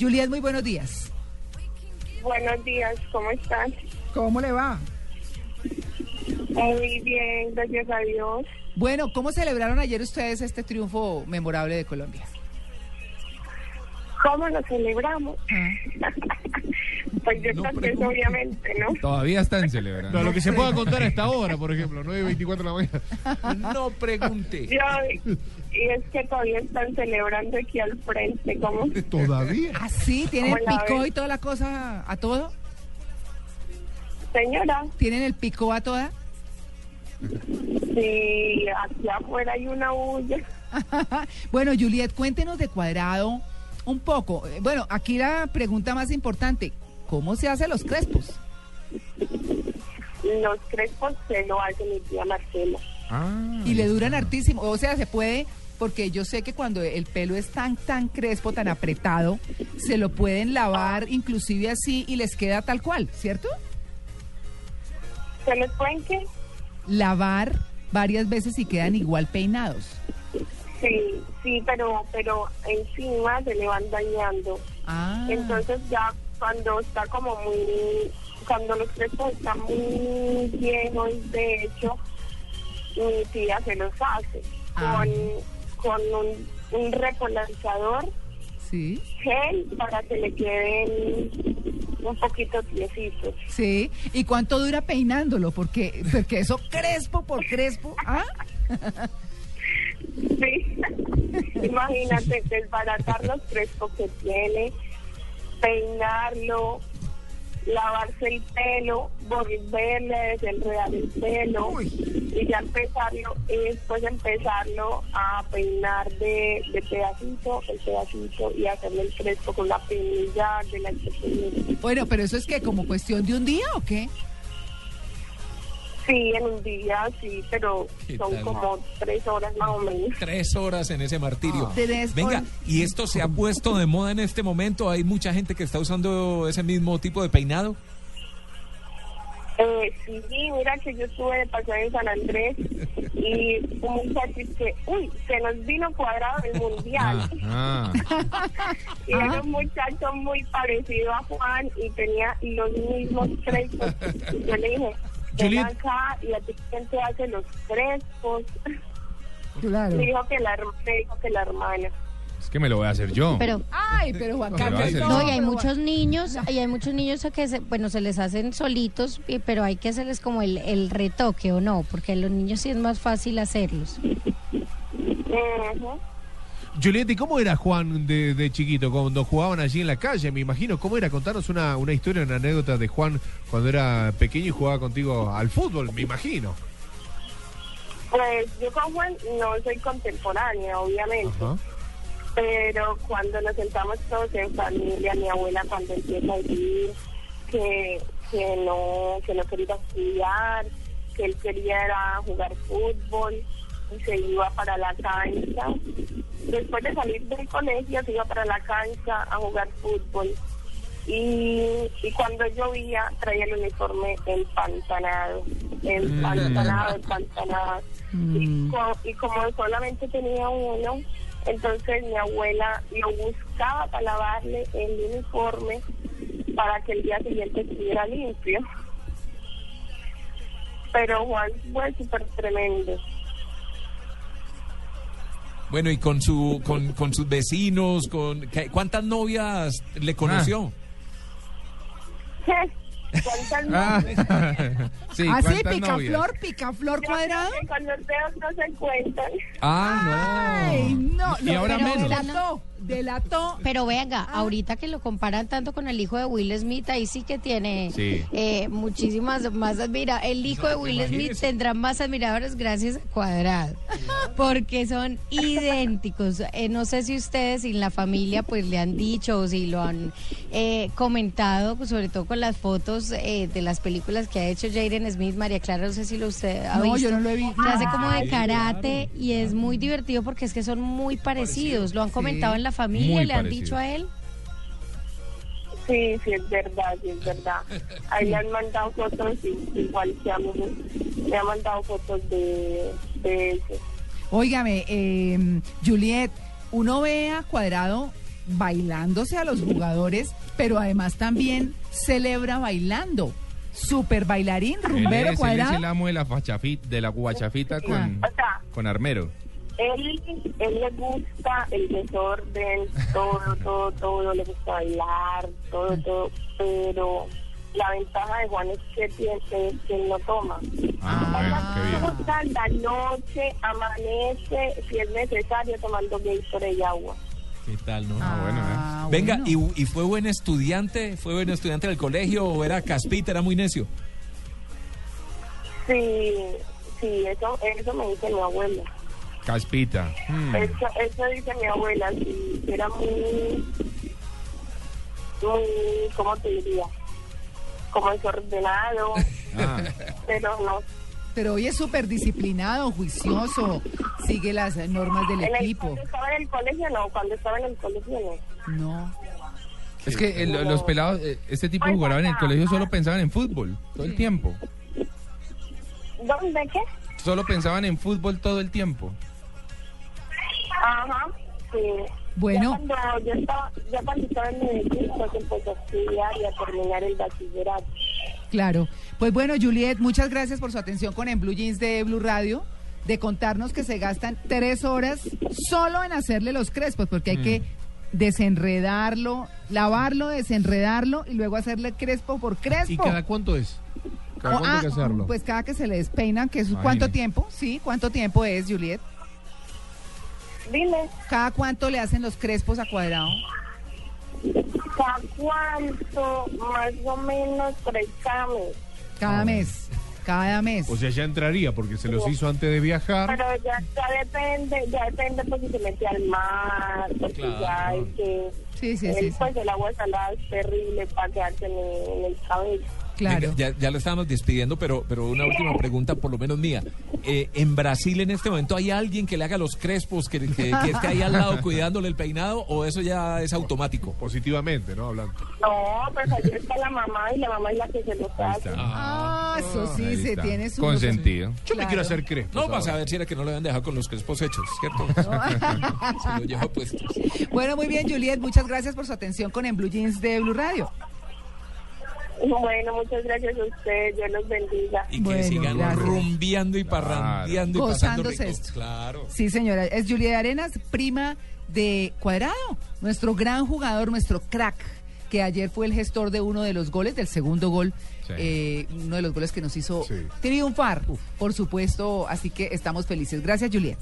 Juliet, muy buenos días. Buenos días, ¿cómo están? ¿Cómo le va? Muy bien, gracias a Dios. Bueno, ¿cómo celebraron ayer ustedes este triunfo memorable de Colombia? ¿Cómo lo celebramos? pues yo No también, pregunte. obviamente, ¿no? Todavía están celebrando. No, lo que se pueda contar a esta hora, por ejemplo, 9.24 de la mañana. No pregunte. Yo, y es que todavía están celebrando aquí al frente, ¿cómo? ¿Todavía? ¿Ah, sí? ¿Tienen el ¿Cómo la picó y toda la cosa a todo? Señora, ¿Tienen el picó a toda? si aquí afuera hay una bulla. bueno, Juliet, cuéntenos de cuadrado un poco. Eh, Bueno, aquí la pregunta más importante, ¿cómo se hacen los crespos? Los crespos se lo hace mi tía Marcela. Ah, Y le duran hartísimo, o sea, se puede, porque yo sé que cuando el pelo es tan, tan crespo, tan apretado, se lo pueden lavar inclusive así y les queda tal cual, ¿cierto? ¿Se los pueden qué? Lavar varias veces y quedan igual peinados. Sí, sí, pero, pero encima se le van dañando. Ah, Entonces ya cuando está como muy, cuando los crespos están muy viejos, de hecho, mi tía se los hace Ah. con, con un, un repolarizador sí, gel para que le queden un poquito tiesitos. sí. ¿Y cuánto dura peinándolo? Porque, porque eso crespo por crespo, ¿ah? Sí, imagínate desbaratar los crespos que tiene, peinarlo, lavarse el pelo, volverle a desenredar el pelo y ya empezarlo, y después empezarlo a peinar de, de pedacito en pedacito y hacerle el crespo con la peinilla de la Bueno, pero eso es que como cuestión de un día o qué? Sí, en un día, sí, pero ¿Qué son tal? como tres horas más o menos. Tres horas en ese martirio. Ah. Venga, ¿y esto se ha puesto de moda en este momento? ¿Hay mucha gente que está usando ese mismo tipo de peinado? Eh, sí, mira que yo estuve de paseo en San Andrés y un muchacho que, uy, se nos vino cuadrado el mundial. Ah, Y era un muchacho muy parecido a Juan y tenía los mismos crespos. Y yo le dije, Juliet. acá y a ti quién te hace los crespos. Claro. Me dijo que la, me dijo que la hermana. es que me lo voy a hacer yo. Pero Ay, pero Juan Carlos. no, y hay muchos niños, y hay muchos niños a que se, bueno, se les hacen solitos, pero hay que hacerles como el, el retoque o no, porque a los niños sí es más fácil hacerlos. Ujú. Julieta, ¿y cómo era Juan de, de chiquito cuando jugaban allí en la calle? Me imagino, ¿cómo era? Contanos una, una historia, una anécdota de Juan cuando era pequeño y jugaba contigo al fútbol, me imagino. Pues yo con Juan no soy contemporánea, obviamente. Ajá. pero cuando nos sentamos todos en familia, mi abuela cuando empieza a decir que, que no que no quería estudiar, que él quería jugar fútbol y se iba para la cancha. Después de salir del colegio se iba para la cancha a jugar fútbol. Y, y cuando llovía traía el uniforme empantanado, empantanado, empantanado. Y, co- y como solamente tenía uno, entonces mi abuela lo buscaba para lavarle el uniforme para que el día siguiente estuviera limpio. Pero Juan fue súper tremendo. Bueno, y con su con, con sus vecinos, con ¿qué- ¿cuántas novias le conoció? ¿Cuántas Ah, novias? sí, picaflor, picaflor cuadrado. Con los dedos no se cuentan. Ah, Ay, no, Y no, ahora pero menos. Delató, delató. Pero venga, Ah. ahorita que lo comparan tanto con el hijo de Will Smith, ahí sí que tiene Sí. eh, muchísimas más admira. El hijo de Will Smith tendrá más admiradores gracias a Cuadrado, porque son idénticos. Eh, no sé si ustedes y la familia pues le han dicho o si lo han eh, comentado, pues, sobre todo con las fotos eh, de las películas que ha hecho Jaden Smith, María Clara, no sé si lo usted ha No, visto. yo no lo he visto. Que hace como de karate y es muy divertido porque es que son muy parecidos. Lo han comentado Sí. en la familia, Muy le han dicho a él. Sí, sí, es verdad, sí, es verdad. Ahí le han mandado fotos igual que a mí. Me han mandado fotos de, de eso. Óigame, eh, Juliet, uno ve a Cuadrado bailándose a los jugadores, pero además también celebra bailando. Super bailarín, Él rumbero es, él es cuadrado. el amo de la, fachafita, de la guachafita con, O sea, con armero. él, él le gusta el desorden, todo, todo, todo, le gusta bailar, todo, todo, pero la ventaja de Juan es que, tiene, es que él no toma. Ah, bueno, qué bien. La noche, amanece, si es necesario, tomando Gatorade y agua. ¿Qué tal, no? Ah, bueno, Ah, Venga, bueno. ¿y, y fue buen estudiante? ¿Fue buen estudiante del colegio o era caspita, era muy necio? Sí, sí, eso, eso me dice mi abuela. Caspita. Mm. Eso, eso dice mi abuela, sí, era muy, muy, ¿cómo te diría? Como desordenado, Ah, pero no. Pero hoy es súper disciplinado, juicioso, sigue las normas del En el- equipo. cuando estaba en el colegio, no, cuando estaba en el colegio, no. No. es que el- los pelados, eh, este tipo de jugadores en el colegio solo pensaban en fútbol todo el tiempo. ¿Dónde qué? Solo pensaban en fútbol todo el tiempo. Ajá, sí. Bueno. Ya cuando yo estaba, ya cuando estaba en Medellín, pues empecé a estudiar y a terminar el bachillerato. Claro. Pues bueno, Juliet, muchas gracias por su atención con En Blue Jeans de Blue Radio, de contarnos que se gastan tres horas solo en hacerle los crespos, porque hay que desenredarlo, lavarlo, desenredarlo y luego hacerle crespo por crespo. ¿Y cada cuánto es? ¿Cada cuánto hay que ah, hacerlo? Pues cada que se le despeinan, que es cuánto tiempo, sí, cuánto tiempo es, Juliet. Dime, Cada cuánto le hacen los crespos a cuadrado. ¿Cada cuánto? Más o menos tres mes. Cada mes, cada mes. O sea, ya entraría porque se los hizo antes de viajar. Pero ya, ya depende, ya depende si se mete al mar, porque Claro. ya hay que... Sí, sí, sí, sí. Pues el agua salada es terrible para quedarse en el, en el cabello. Claro. Ya, ya lo estábamos despidiendo, pero, pero una última pregunta, por lo menos mía. Eh, ¿En Brasil en este momento hay alguien que le haga los crespos, que, que- que esté ahí al lado cuidándole el peinado, o eso ya es automático? Positivamente, ¿no? Hablando. No, pues allí está la mamá y la mamá es la que se los Ahí hace. Ah, eso sí, Ahí se está. tiene su... Consentido. Yo me Claro. quiero hacer crespos. No, vas a ver si era que no le habían dejado con los crespos hechos, ¿cierto? Se lo lleva puestos. Bueno, muy bien, Juliet, muchas gracias por su atención con En Blue Jeans de Blue Radio. Bueno, muchas gracias a usted, Dios los bendiga. Y que Bueno, sigan gracias. rumbeando y parrandeando y pasando Gozándose rico. esto. Claro. Sí, señora, es Juliet Arenas, prima de Cuadrado, nuestro gran jugador, nuestro crack, que ayer fue el gestor de uno de los goles, del segundo gol, Sí. eh, uno de los goles que nos hizo Sí. triunfar, por supuesto, así que estamos felices. Gracias, Juliet.